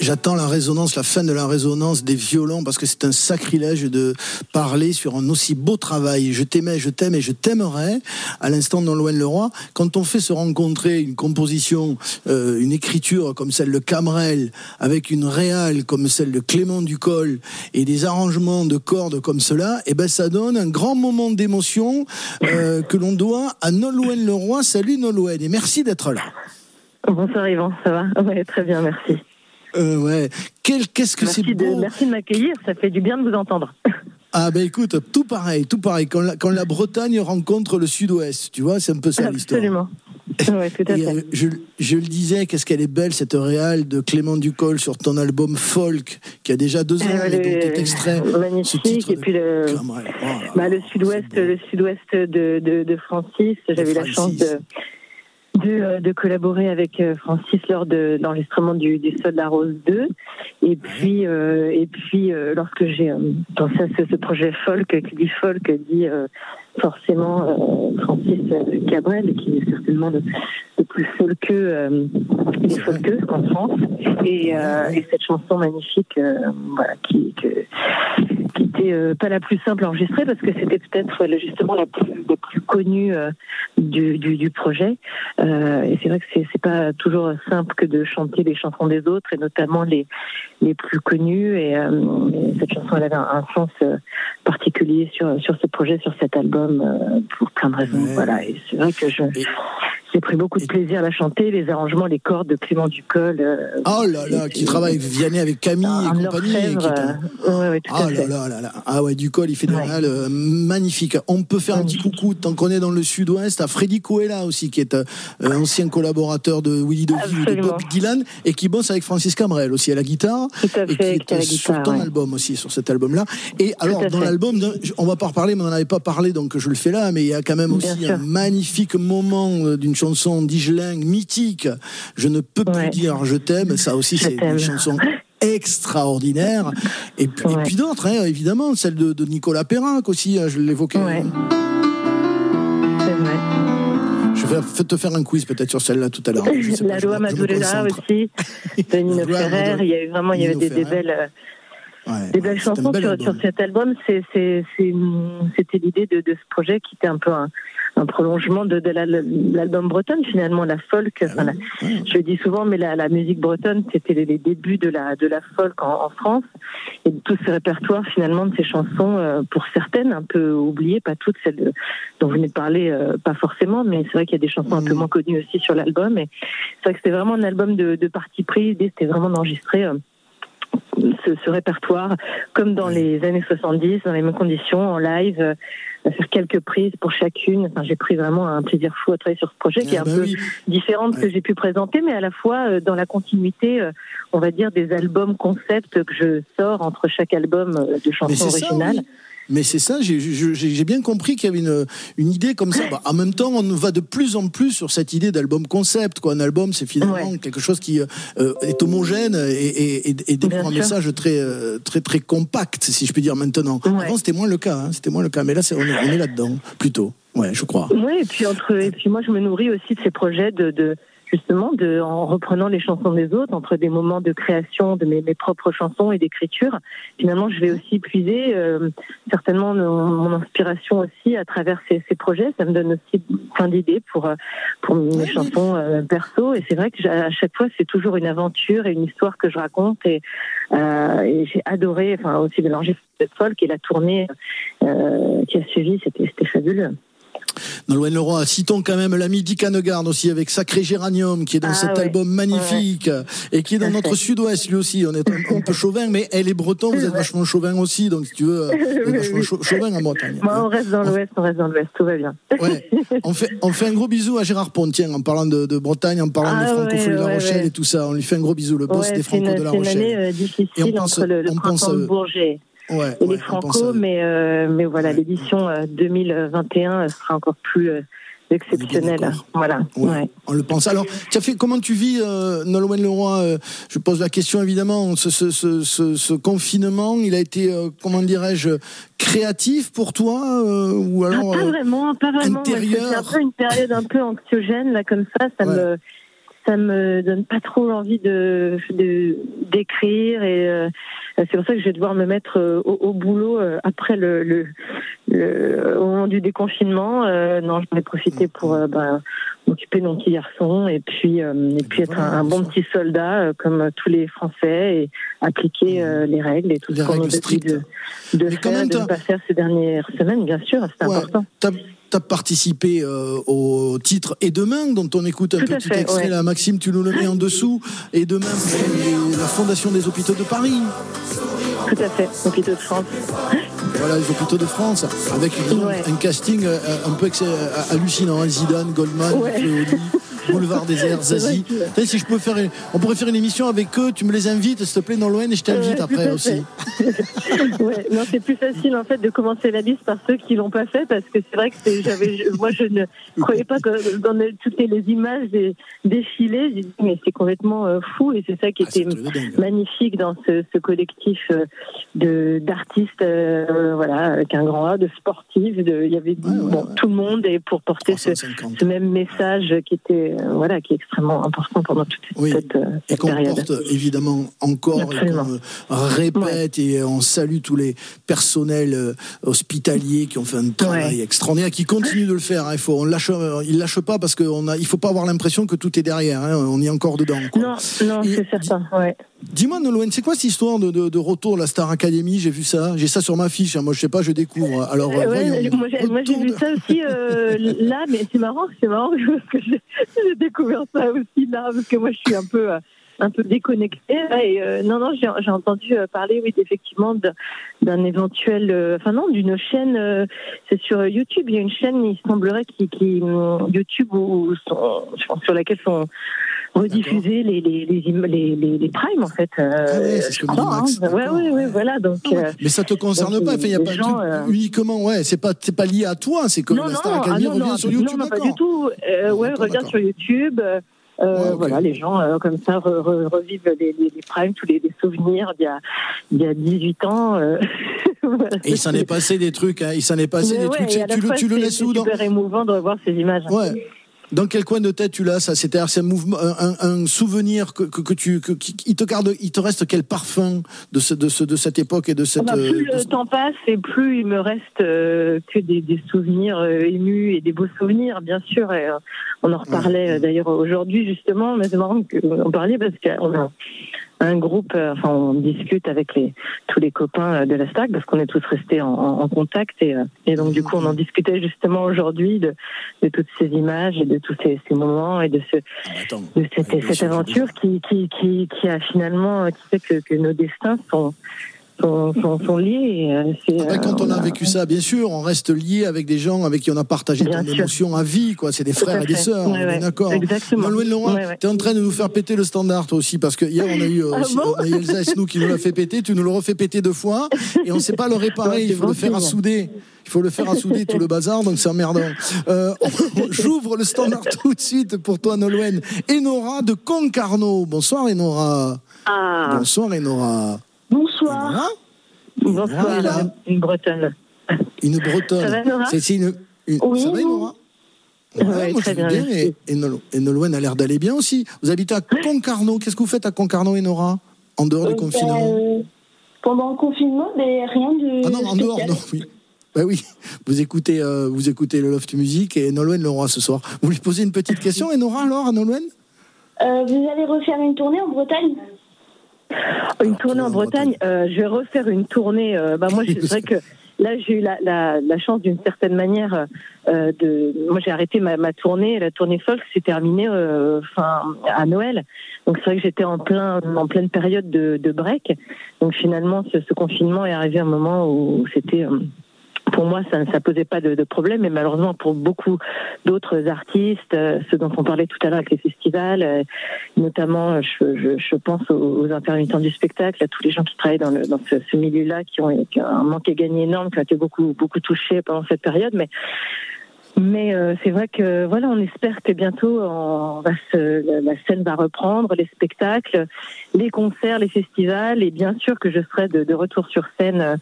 J'attends la résonance, la fin de la résonance des violons parce que c'est un sacrilège de parler sur un aussi beau travail. Je t'aimais, je t'aime et je t'aimerais. À l'instant dans loin le roi, quand on fait se rencontrer une composition, euh, une écriture comme celle de Camrel avec une réale comme celle de Clément Ducol et des arrangements de cordes comme cela, et eh ben ça donne un grand moment d'émotion euh, que l'on doit à Nolwenn Leroy. Salut Nolwenn et merci d'être là. Bonsoir Yvan, ça va? Oui, très bien, merci. Euh, ouais. Qu'est-ce que c'est beau. merci de m'accueillir, ça fait du bien de vous entendre. Ah ben écoute, tout pareil, tout pareil. Quand la, quand la Bretagne rencontre le Sud-Ouest, tu vois, c'est un peu ça l'histoire. Absolument. Ouais, tout à fait. Euh, je, je, le disais, qu'est-ce qu'elle est belle cette réale de Clément Ducol sur ton album Folk, qui a déjà deux ans, et dont est extrait. Magnifique. Et puis le, bah, le Sud-Ouest, le Sud-Ouest de, de, de Francis. J'avais eu la chance de euh, de, collaborer avec euh, Francis lors de l'enregistrement du, du Sol de la Rose 2. Et puis, euh, et puis lorsque j'ai pensé à ce, projet folk, qui dit folk, dit forcément Francis Cabrel, qui est certainement le, plus folkeux des folkeux en France. Et, et, cette chanson magnifique, qui, que, qui était euh, pas la plus simple à enregistrer parce que c'était peut-être euh, justement la plus, la plus connue euh, du, projet. Euh, et c'est vrai que c'est, c'est pas toujours simple que de chanter les chansons des autres et notamment les, les plus connues. Et, cette chanson, elle avait un, sens particulier sur, sur ce projet, sur cet album, pour plein de raisons. Voilà. Et c'est vrai que je, j'ai pris beaucoup de plaisir à la chanter, les arrangements, les cordes de Clément Ducol. Euh, oh là là, qui travaille Vianney avec Camille et compagnie. Euh, tout ah là là là là. Ah ouais, Ducol, il fait des ouais. euh, magnifiques. On peut faire un petit coucou, tant qu'on est dans le sud-ouest, à Freddy Coella aussi, qui est euh, ancien collaborateur de Willy DeVille de Bob Dylan, et qui bosse avec Francis Camrel aussi à la guitare. Tout à fait, et qui est sur ton album aussi, sur cet album-là. Et alors, dans l'album, on va pas en parler, mais on n'en avait pas parlé, donc je le fais là, mais il y a quand même aussi un magnifique moment d'une chanson d'Igelin mythique. Je ne peux plus dire je t'aime. Ça aussi, c'est une chanson extraordinaire. Et puis, puis d'autres, hein, évidemment, celle de, Nicolas Perrin aussi, hein, je l'évoquais. Ouais. Je vais te faire un quiz peut-être sur celle-là tout à l'heure. La loi Mazoulera aussi, de Nino Ferrer. Il y a eu vraiment il y avait des, des, belles. Ouais, des belles chansons sur, sur, cet album. C'était l'idée de, de, ce projet qui était un peu un, un prolongement de, de l'album bretonne finalement la folk. Ah la, je le dis souvent, mais la, la musique bretonne c'était les, les, débuts de la de la folk en, en, France et tout ce répertoire finalement de ces chansons euh, pour certaines un peu oubliées, pas toutes celles dont vous venez de parler, euh, pas forcément, mais c'est vrai qu'il y a des chansons un peu mm. moins connues aussi sur l'album. Et c'est vrai que c'était vraiment un album de, de parti pris. L'idée c'était vraiment d'enregistrer. Euh, ce, ce, répertoire, comme dans les années 70, dans les mêmes conditions, en live, euh, faire quelques prises pour chacune. Enfin, j'ai pris vraiment un plaisir fou à travailler sur ce projet qui est un ah bah peu différent de ce que j'ai pu présenter, mais à la fois euh, dans la continuité, euh, on va dire, des albums concepts que je sors entre chaque album de chansons originales. Mais c'est ça, j'ai bien compris qu'il y avait une, une, idée comme ça. Bah, en même temps, on va de plus en plus sur cette idée d'album concept. Quoi. Un album, c'est finalement quelque chose qui euh, est homogène et, et, et, et un message très, euh, très, très compact, si je puis dire maintenant. Avant, c'était moins le cas. Hein, c'était moins le cas. Mais là, on est, on est là-dedans, plutôt. Ouais, je crois. Oui, et puis, entre, et puis moi, je me nourris aussi de ces projets de, de justement de, en reprenant les chansons des autres, entre des moments de création de mes, mes propres chansons et d'écriture. Finalement, je vais aussi puiser euh, certainement mon, inspiration aussi à travers ces, ces, projets. Ça me donne aussi plein d'idées pour pour mes chansons euh, perso. Et c'est vrai que à chaque fois, c'est toujours une aventure et une histoire que je raconte. Et, euh, et j'ai adoré, enfin aussi mélanger cette folk et la tournée euh, qui a suivi. C'était fabuleux. Nolwenn Leroy, citons quand même l'ami Dick Hanegarde aussi avec Sacré Géranium qui est dans ah cet album magnifique et qui est dans notre sud-ouest lui aussi. On est un, peu chauvin, mais elle est breton, vous êtes vachement chauvin aussi, donc si tu veux, euh, vachement chauvin en Bretagne. Moi, on reste dans l'ouest, on reste dans l'ouest, tout va bien. Ouais. On, fait, on fait un gros bisou à Gérard Pontien en parlant de, de Bretagne, en parlant ah, de francophonie de La Rochelle et tout ça. On lui fait un gros bisou, le boss des Franco de La Rochelle. Une année euh, difficile et on pense, entre le, le on pense, euh, Bourget ouais, et les Franco, mais, euh, mais voilà, l'édition 2021 euh, sera encore plus euh, exceptionnelle. Voilà. On le pense. Alors, tu as fait, comment tu vis, euh, Nolwenn Leroy euh, Je pose la question évidemment. Ce, ce, ce, ce confinement, il a été, euh, comment dirais-je, créatif pour toi ou alors ah, Pas vraiment, pas vraiment. Intérieur. C'est un peu une période un peu anxiogène là, comme ça. Ça me ça me donne pas trop envie de d'écrire et euh, c'est pour ça que je vais devoir me mettre euh, au, boulot euh, après le, le, au moment du déconfinement. non, je vais profiter pour ben, m'occuper de mon petit garçon et puis et puis être un, bon petit soldat comme tous les Français et appliquer mmh. les règles et tout ce qu'on a de, de faire, de ne pas faire ces dernières semaines, bien sûr, c'est important tu as participé euh, au titre Et demain, dont on écoute un petit extrait là. Maxime, tu nous le mets en dessous. Et demain, c'est la Fondation des hôpitaux de Paris. Tout à fait, hôpitaux de France. Voilà, les hôpitaux de France, avec un casting euh, un peu hallucinant. Hein. Zidane, Goldman, Boulevard des Airs, Zazie. Si je peux faire, on pourrait faire une émission avec eux. Tu me les invites, s'il te plaît, dans l'ON et je t'invite après aussi. ouais, non, c'est plus facile en fait de commencer la liste par ceux qui l'ont pas fait parce que c'est vrai que j'avais, moi, je ne croyais pas que dans toutes les images des défilés, j'ai dit mais c'est complètement euh, fou et c'est ça qui ah, était magnifique dans ce, collectif euh, de d'artistes, euh, voilà, avec un grand A, de sportifs. De, il y avait bon, tout le monde et pour porter ce, ce même message qui était euh, voilà, qui est extrêmement important pendant toute cette, euh, et qu'on porte évidemment encore, et qu'on répète et on salue tous les personnels euh, hospitaliers qui ont fait un travail extraordinaire, qui continuent de le faire. Hein. Il faut, on lâche, ils lâchent pas parce qu'on a, il faut pas avoir l'impression que tout est derrière. Hein. On est encore dedans. Non, non, c'est certain. Ouais. Dis-moi, Nolwenn, c'est quoi cette histoire de, de, retour de la Star Academy? J'ai vu ça, j'ai ça sur ma fiche. Hein. Moi, je sais pas, je découvre. Alors, moi, j'ai vu ça aussi là, mais c'est marrant, c'est marrant que j'ai découvert ça aussi là, parce que moi, je suis un peu un peu déconnectée. Euh, non, non, j'ai entendu euh, parler, oui, effectivement, d'un éventuel, euh, enfin non, d'une chaîne. c'est sur YouTube. Il y a une chaîne, il semblerait, qui, qui YouTube ou sur laquelle sont rediffuser les les, les, les, les, primes en fait. Euh, ah ouais, c'est ce que crois, Max. Hein. Ouais, ouais, ouais, voilà. Donc, euh, mais ça te concerne donc, pas. Il y a pas gens, euh... uniquement. Ouais, c'est pas c'est pas lié à toi. C'est que non, la Star Academy ah, non, revient non, sur YouTube. Non, pas du tout. Euh, ouais, revient sur YouTube. Euh, ouais, okay. Voilà, les gens euh, comme ça re, re, revivent les, les, les, primes, tous les, les, souvenirs d'il y y a 18 ans. Euh, voilà. Et il s'en est passé des trucs, hein, il s'en est passé mais des ouais, trucs. Tu, le, tu le laisses où C'est super émouvant de revoir ces images. Ouais. Dans quel coin de tête tu l'as ça? C'était un mouvement, un, un, souvenir que, que, que tu, que, il te garde, il te reste quel parfum de ce, de ce, de cette époque et de cette. Ah bah, plus euh, le temps passe et plus il me reste euh, que des, des, souvenirs euh, émus et des beaux souvenirs, bien sûr. Et, euh, on en reparlait d'ailleurs aujourd'hui justement, mais c'est marrant qu'on parlait parce qu'on a un groupe, euh, enfin on discute avec les, tous les copains euh, de la STAC parce qu'on est tous restés en, en contact et, euh, et, donc du coup on en discutait justement aujourd'hui de, de, toutes ces images et de tous ces, ces moments et de, ce, ah, de cette, cette aventure qui, qui, qui, qui, a finalement qui fait que, que nos destins sont sont, liés. Euh, quand on a vécu ça, bien sûr, on reste lié avec des gens avec qui on a partagé ton émotion à vie. quoi. C'est des frères et des sœurs, on est d'accord. Exactement. tu es en train de nous faire péter le standard, toi aussi, parce que hier, on a eu, euh, ah Elsa Esnou qui nous l'a fait péter, tu nous le refais péter deux fois, et on ne sait pas le réparer, il faut le faire à souder. Il faut le faire à souder tout le bazar, donc c'est emmerdant. Euh, J'ouvre le standard tout de suite pour toi, Nolwenn. Enora de Concarneau. Bonsoir, Enora. Ah. Bonsoir, Enora. Bonsoir. Bonsoir, une bretonne. Une bretonne. Ça va, Nora C'est une, une... Oui, Ça va, Nora ouais, ouais, moi, très bien. bien et, et, Nolwenn a l'air d'aller bien aussi. Vous habitez à Concarneau. Qu'est-ce que vous faites à Concarneau et Nora? En dehors du euh, confinement? euh, Pendant le confinement, mais rien de. Ah non, en dehors, non, oui. Ben oui, vous écoutez, euh, vous écoutez le Loft Music et Nolwenn Leroy ce soir. Vous lui posez une petite question, et Nora alors, à Nolwenn? Euh, Vous allez refaire une tournée en Bretagne? Une tournée en Bretagne, euh, je vais refaire une tournée. Euh, bah moi, c'est vrai que là, j'ai eu la, la, la chance d'une certaine manière euh, de. Moi, j'ai arrêté ma, ma, tournée. La tournée folk s'est terminée euh, fin à Noël. Donc c'est vrai que j'étais en plein en pleine période de, de break. Donc finalement, ce, ce, confinement est arrivé à un moment où c'était euh, pour moi, ça ne posait pas de, de, problème, mais malheureusement pour beaucoup d'autres artistes, euh, ceux dont on parlait tout à l'heure avec les festivals, euh, notamment, je, je, je, pense aux, intermittents du spectacle, à tous les gens qui travaillent dans, le, dans ce, ce milieu-là, qui ont, qui ont un manque à gagner énorme, qui ont été beaucoup beaucoup touchés pendant cette période, mais mais euh, c'est vrai que voilà, on espère que bientôt on va se, la scène va reprendre, les spectacles, les concerts, les festivals, et bien sûr que je serai de, de retour sur scène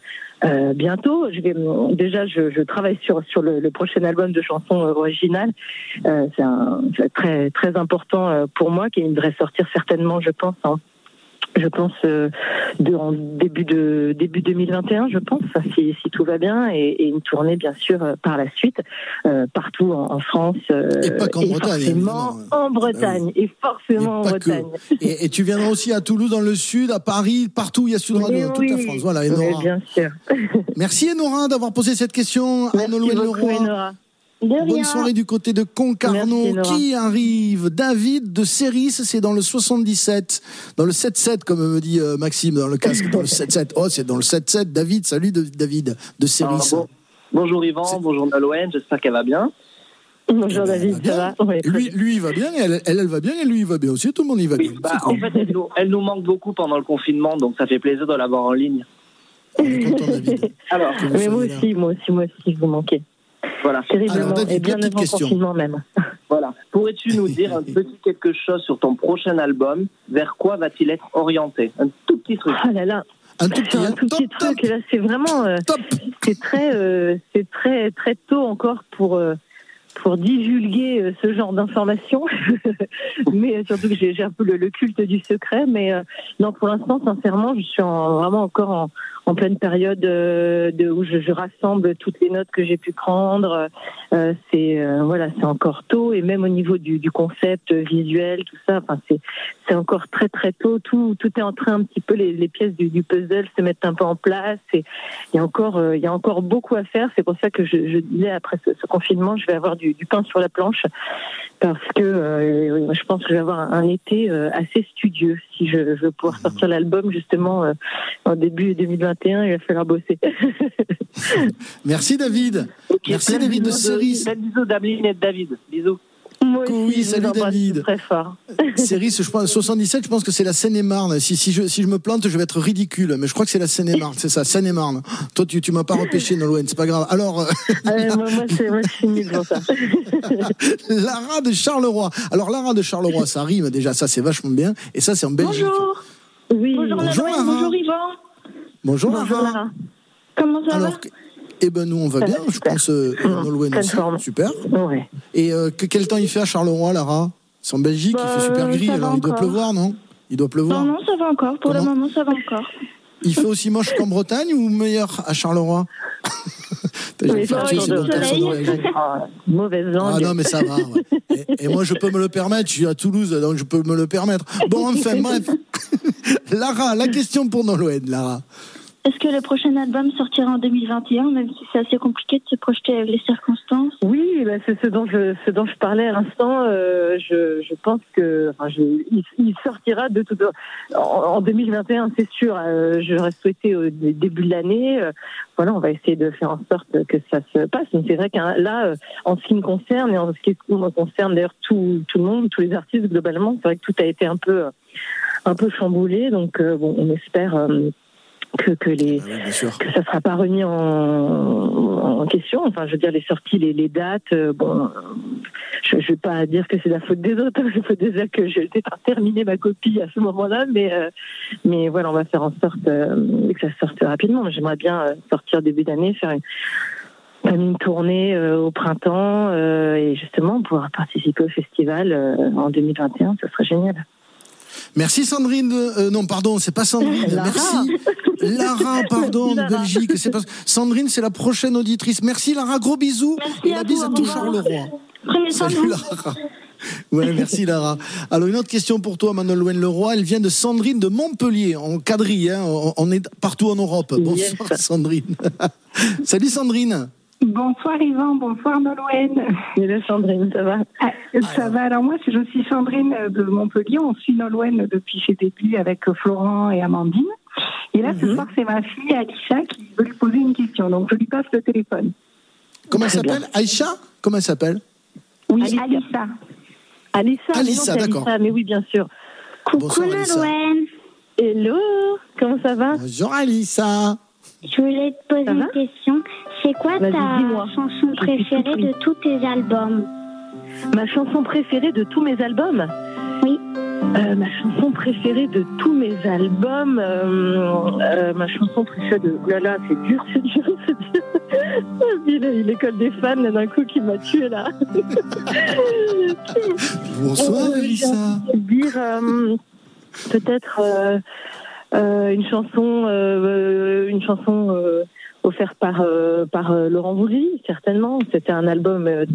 bientôt. Je vais, déjà, je, travaille sur sur le, prochain album de chansons originales. c'est très très important pour moi, qui devrait sortir certainement, je pense, en je pense euh, de, en début de début 2021 je pense si, si tout va bien et, une tournée bien sûr euh, par la suite euh, partout en, France et pas qu'en Bretagne forcément en Bretagne et forcément en Bretagne. Et, tu viendras aussi à Toulouse dans le sud à Paris partout il y a Sud Radio toute la France. Voilà Enora bien sûr. Merci Enora d'avoir posé cette question à Nolwenn Leroy Bonne soirée du côté de Concarneau. Qui arrive? David de Céris, c'est dans le 77. Dans le 7-7, comme me dit euh, Maxime, dans le casque, dans le 7-7. Oh, c'est dans le 7-7. David, salut David de Céris. Bonjour Yvan, bonjour Nalouen, j'espère qu'elle va bien. Bonjour David, ça va? Lui, lui, il va bien, elle, elle, va bien, et lui, il va bien aussi, tout le monde y va bien. Bah, en fait, elle nous, manque beaucoup pendant le confinement, donc ça fait plaisir de l'avoir en ligne. Alors, mais moi aussi, moi aussi, moi aussi, vous manquez. Voilà. Terriblement. et bien avant confinement même. Voilà. Pourrais-tu nous dire un petit quelque chose sur ton prochain album? Vers quoi va-t-il être orienté? Un tout petit truc. Ah là là. Un tout petit, un tout petit truc. Là, c'est vraiment. Euh, c'est très, euh, c'est très, très tôt encore pour. Euh, pour divulguer euh, ce genre d'informations, mais surtout que j'ai un peu le, culte du secret. Mais euh, non, pour l'instant, sincèrement, je suis vraiment encore en, pleine période euh, de, où je, rassemble toutes les notes que j'ai pu prendre. Euh, c'est euh, voilà, c'est encore tôt et même au niveau du, concept visuel, tout ça. Enfin, c'est encore très très tôt. Tout tout est en train un petit peu les, pièces du, puzzle se mettent un peu en place. Et il y a encore il y a encore beaucoup à faire. C'est pour ça que je, disais après ce, confinement, je vais avoir du, du pain sur la planche parce que je pense que je vais avoir un, été assez studieux si je, je veux pouvoir sortir l'album justement en début 2020 il va falloir bosser. Merci David. Merci David de Cerise. Bisous David et David. Bisous. Moi aussi, oui, salut David. Très fort. Cerise, je pense 77, je pense que c'est la Seine-et-Marne. Si, si, je, si je me plante, je vais être ridicule, mais je crois que c'est la Seine-et-Marne, c'est ça, Seine-et-Marne. Toi, tu, tu m'as pas repêché, Nolwenn, c'est pas grave. Alors. Euh, moi, moi, c'est, moi, je suis nul pour ça. Lara de Charleroi. Alors, Lara de Charleroi, ça rime déjà, ça c'est vachement bien. Et ça, c'est en Belgique. Bonjour. Oui. Bonjour, bonjour, bonjour Yvan. Bonjour, Bonjour Lara. Comment ça Alors, va eh ben nous on va bien, je pense euh, Nolwenn aussi, super. Ouais. Et euh, quel temps il fait à Charleroi, Lara? C'est en Belgique, il fait bah, super gris, alors il doit pleuvoir, non? Il doit pleuvoir. Non, non, ça va encore. Pour le moment, ça va encore. Il fait aussi moche qu'en Bretagne ou meilleur à Charleroi? Oui, ah, Mauvaise langue. Ah non, mais ça va. Ouais. Et, et, moi, je peux me le permettre. Je suis à Toulouse, donc je peux me le permettre. Bon, enfin, bref. Lara, la question pour Nolwenn, Lara. Est-ce que le prochain album sortira en 2021, même si c'est assez compliqué de se projeter avec les circonstances? Oui, bah, c'est ce dont je, ce dont je parlais à l'instant. Euh, je, je, pense que enfin, je, il, sortira de tout en, en 2021, c'est sûr. Euh, J'aurais souhaité au début de l'année. Euh, voilà, on va essayer de faire en sorte que ça se passe. Mais c'est vrai que là, euh, en ce qui me concerne et en ce qui me concerne d'ailleurs tout, tout le monde, tous les artistes globalement, c'est vrai que tout a été un peu un peu chamboulé. Donc bon, on espère que, que les ah que ça sera pas remis en, en, question. Enfin, je veux dire les sorties, les, les dates. Euh, bon, je, je vais pas dire que c'est la faute des autres. Il faut déjà que j'ai terminé ma copie à ce moment-là, mais euh, mais voilà, on va faire en sorte euh, que ça sorte rapidement. J'aimerais bien sortir début d'année, faire une une tournée au printemps et justement pouvoir participer au festival en 2021, ce serait génial. Merci Sandrine. Euh, non, pardon, c'est pas Sandrine. Merci. Lara, pardon, de Belgique. C'est pas... Sandrine, c'est la prochaine auditrice. Merci Lara, gros bisous. Merci et la bise à tout Charleroi. Prenez Salut Lara. Ouais, merci Lara. Alors une autre question pour toi, Manuel Leroy. Elle vient de Sandrine de Montpellier, en quadrille. Hein. On est partout en Europe. Bonsoir Sandrine. Salut Sandrine. Bonsoir Yvan, bonsoir Nolwenn. Hello Sandrine, ça va? Ah, Ça va, alors moi je suis Sandrine de Montpellier, on suit Nolwenn depuis ses débuts avec Florent et Amandine. Et là ce mhm. soir c'est ma fille Alicia qui veut lui poser une question, donc je lui passe le téléphone. Comment elle s'appelle? Aïcha? Comment elle s'appelle? Oui, Alissa. Alissa, Alissa, d'accord. Mais oui, bien sûr. Coucou Nolwenn. Hello, comment ça va? Bonjour Alissa. Je voulais te poser une question. C'est quoi ta chanson préférée de tous tes albums Ma chanson préférée de tous mes albums Oui. Euh, ma chanson préférée de tous mes albums, euh, ma chanson préférée de. Oh là là, c'est dur, c'est dur, c'est dur. L'école des fans, d'un coup, qui m'a tué là. Bonsoir, Elissa. Dire peut-être une chanson, une chanson offert par euh, par euh, Laurent Voulzy, certainement. C'était un album euh,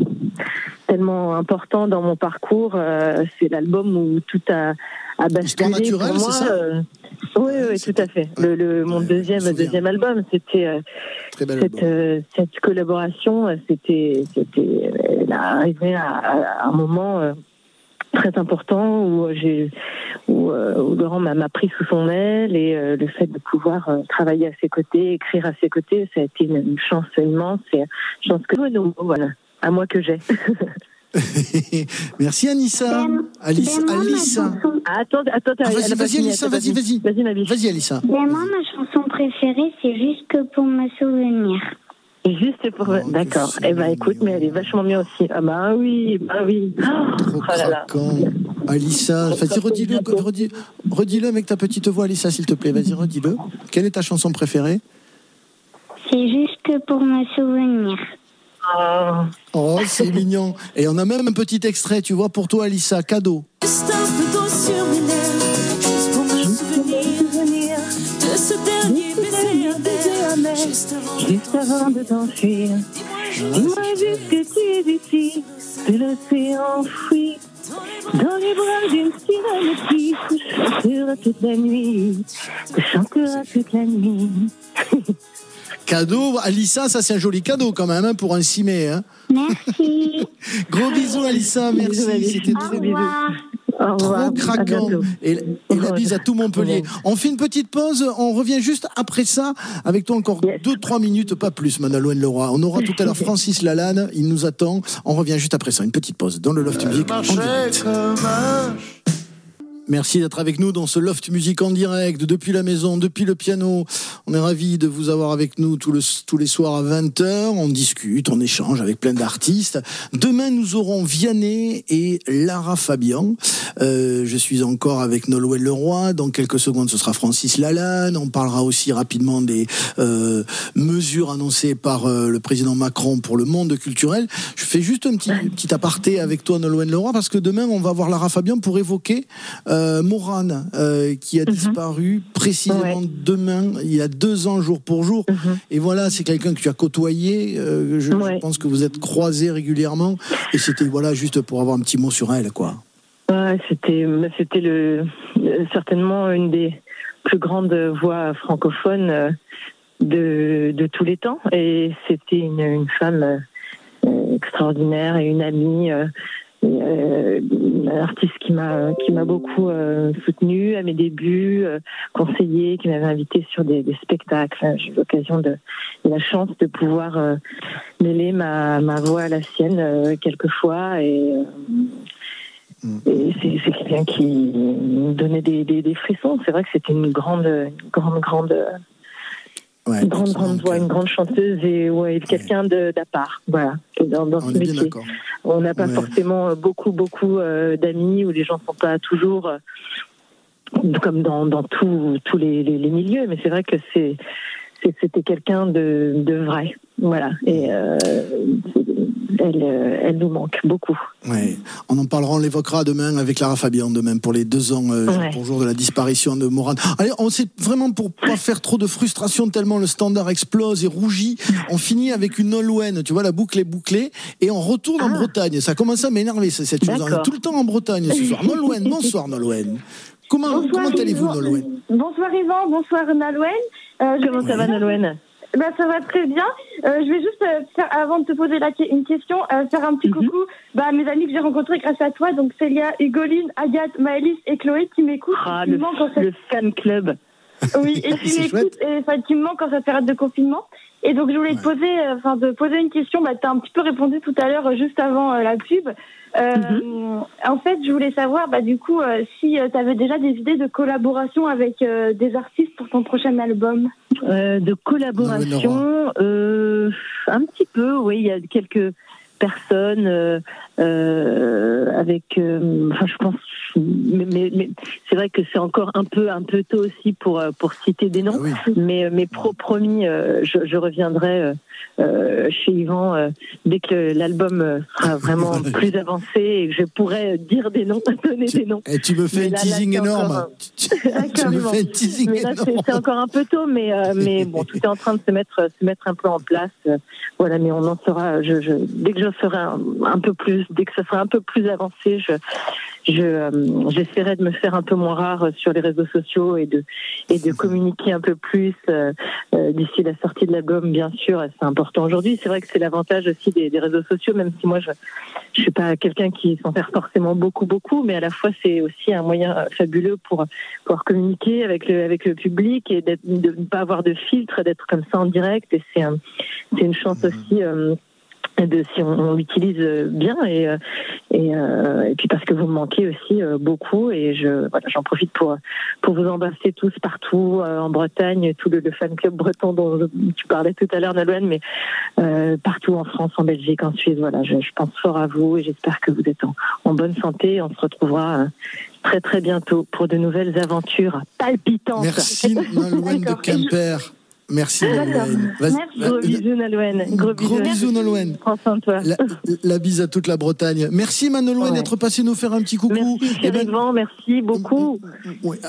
tellement important dans mon parcours. c'est l'album où tout a, a basculé naturel, pour moi. oui, oui, tout à fait. Le, mon deuxième deuxième album, c'était cette, cette collaboration. C'était c'était arrivé à, à, un moment très important où j'ai où, euh, Laurent m'a pris sous son aile et euh, le fait de pouvoir euh, travailler à ses côtés, écrire à ses côtés, ça a été une, chance immense et une chance que voilà, à moi que j'ai. Merci Anissa. Alice, Alissa. attends, attends, ah, vas-y, vas-y Anissa, vas-y, vas-y. Vas-y Vas-y Alissa. moi, ma chanson préférée, c'est juste que pour me souvenir. Juste pour. Oh, D'accord. Eh ben, écoute, mais elle est vachement bien aussi. Ah bah oui, bah oui. Trop oh là là. Alissa, vas-y, redis-le, redis, redis-le avec ta petite voix, Alissa, s'il te plaît. Vas-y, redis-le. Quelle est ta chanson préférée? C'est juste pour me souvenir. Oh, oh c'est mignon. Et on a même un petit extrait, tu vois, pour toi, Alissa, cadeau. Juste un peu d'eau sur mes avant de t'enfuir. Dis-moi juste que tu es ici, de l'océan enfoui. Dans les bras d'une sirène qui chantera toute la nuit, chantera toute la nuit. Cadeau, Alissa, ça c'est un joli cadeau quand même hein, pour un cimé. Hein. Merci. Gros bisous Alissa, merci. C'était très Trop craquant. Et, la bise à tout Montpellier. On fait une petite pause, on revient juste après ça, avec toi encore 2-3 minutes, pas plus, Manalouen Leroy. On aura tout à l'heure Francis Lalanne, il nous attend. On revient juste après ça, une petite pause dans le Loft Music. Merci d'être avec nous dans ce Loft Musique en direct, depuis la maison, depuis le piano. On est ravis de vous avoir avec nous tous, les soirs à 20h. On discute, on échange avec plein d'artistes. Demain, nous aurons Vianney et Lara Fabian. Euh, je suis encore avec Nolwenn Leroy. Dans quelques secondes, ce sera Francis Lalanne. On parlera aussi rapidement des euh, mesures annoncées par euh, le président Macron pour le monde culturel. Je fais juste un petit, petit aparté avec toi, Nolwenn Leroy, parce que demain, on va voir Lara Fabian pour évoquer euh, Morane, euh, qui a mhm. disparu précisément demain, il y a deux ans, jour pour jour. Mhm. Et voilà, c'est quelqu'un que tu as côtoyé. Euh, je, pense que vous êtes croisés régulièrement. Et c'était voilà juste pour avoir un petit mot sur elle, quoi. c'était, c'était le, certainement une des plus grandes voix francophones de, de tous les temps. Et c'était une, une femme extraordinaire et une amie euh, un artiste qui m'a qui m'a beaucoup euh, soutenu à mes débuts, euh, conseillé, qui m'avait invité sur des, spectacles. J'ai eu l'occasion de la chance de pouvoir mêler ma, ma voix à la sienne quelquefois et mm. c'est quelqu'un qui me donnait des, des, frissons. C'est vrai que c'était une grande, grande, grande une grande, grande voix, une grande chanteuse et ouais, quelqu'un d'à part. Voilà, dans, dans ce métier. On n'a pas forcément euh, beaucoup, beaucoup euh, d'amis où les gens sont pas toujours euh, comme dans, dans tous les, les, les, milieux, mais c'est vrai que c'est c'était quelqu'un de, de vrai. Voilà. Et euh, elle, euh, elle, nous manque beaucoup. Ouais. On en parlera, on l'évoquera demain avec Lara Fabian, demain, pour les deux ans euh, pour jour de la disparition de Morane. Allez, on sait vraiment pour pas faire trop de frustration, tellement le standard explose et rougit, on finit avec une Nolwenn, tu vois, la boucle est bouclée, et on retourne en ah. Bretagne. Ça commence à m'énerver, cette chose. On est tout le temps en Bretagne ce soir. Nolwenn, bonsoir Nolwenn. Comment, comment allez-vous, Nolwenn Bonsoir Yvan, bonsoir Nolwenn. Euh, comment ça va, Nolwenn ben, ça va très bien. Euh, je vais juste, euh, faire, avant de te poser la, une question, euh, faire un petit mhm. coucou bah, à mes amis que j'ai rencontrés grâce à toi. Donc, Célia, Hugoline, Agathe, Maëlys et Chloé qui m'écoutent. Ah, le, le fan club. Oui, et qui m'écoutent et enfin, qui me manquent en cette période de confinement. Et donc, je voulais te poser, enfin, de poser une question. Bah, tu as un petit peu répondu tout à l'heure, juste avant la pub. Mhm. En fait, je voulais savoir, bah, du coup, si tu avais déjà des idées de collaboration avec des artistes pour ton prochain album? Euh, de collaboration, euh, un petit peu, oui, il y a quelques personnes, euh, avec, enfin, je pense, mais, mais, c'est vrai que c'est encore un peu un peu tôt aussi pour pour citer des noms, ah mais mais pro promis, je, je reviendrai euh, chez Yvan euh, dès que l'album sera vraiment plus avancé et que je pourrai dire des noms, donner des noms. Et tu me fais un teasing énorme. tu, me fais un teasing mais là, c'est encore un peu tôt, mais euh, mais bon, tout est en train de se mettre se mettre un peu en place. voilà, mais on en sera. Je, je, dès que je serai un, un, peu plus, dès que ça sera un peu plus avancé, je je j'essaierai de me faire un peu moins rare sur les réseaux sociaux et de et de communiquer un peu plus d'ici la sortie de l'album, bien sûr. C'est important aujourd'hui. C'est vrai que c'est l'avantage aussi des, réseaux sociaux, même si moi je je suis pas quelqu'un qui s'en sert forcément beaucoup beaucoup, mais à la fois c'est aussi un moyen fabuleux pour pouvoir communiquer avec le avec le public et de ne pas avoir de filtre, d'être comme ça en direct. Et c'est c'est une chance mmh. aussi. Euh, de si on, l'utilise bien et, euh, et, euh, et, puis parce que vous me manquez aussi euh, beaucoup et je voilà j'en profite pour pour vous embrasser tous partout en Bretagne tout le, fan club breton dont tu parlais tout à l'heure Nalouen mais partout en France en Belgique en Suisse voilà je, je pense fort à vous et j'espère que vous êtes en, en bonne santé on se retrouvera très très bientôt pour de nouvelles aventures palpitantes. Merci Nalouen de Quimper Merci Nolwenn. Gros bisous Nolwenn. Gros, bisous Nolwenn. Prends soin de toi. La, bise à toute la Bretagne. Merci Manolwen d'être passé nous faire un petit coucou. Merci eh ben, merci beaucoup.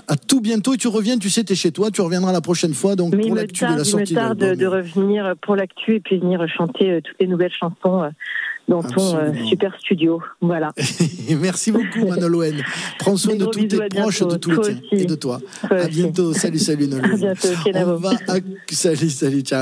à tout bientôt et tu reviens, tu sais, tu es chez toi, tu reviendras la prochaine fois donc pour l'actu de la sortie. Il me tarde de, revenir pour l'actu et puis venir chanter euh, toutes les nouvelles chansons dans ton euh, super studio. Voilà. Merci beaucoup, Manolwen. Prends soin de tous tes proches, de tous les tiens et de toi. à bientôt. Salut, salut, Nolwenn. À bientôt. On va... Salut, salut, ciao.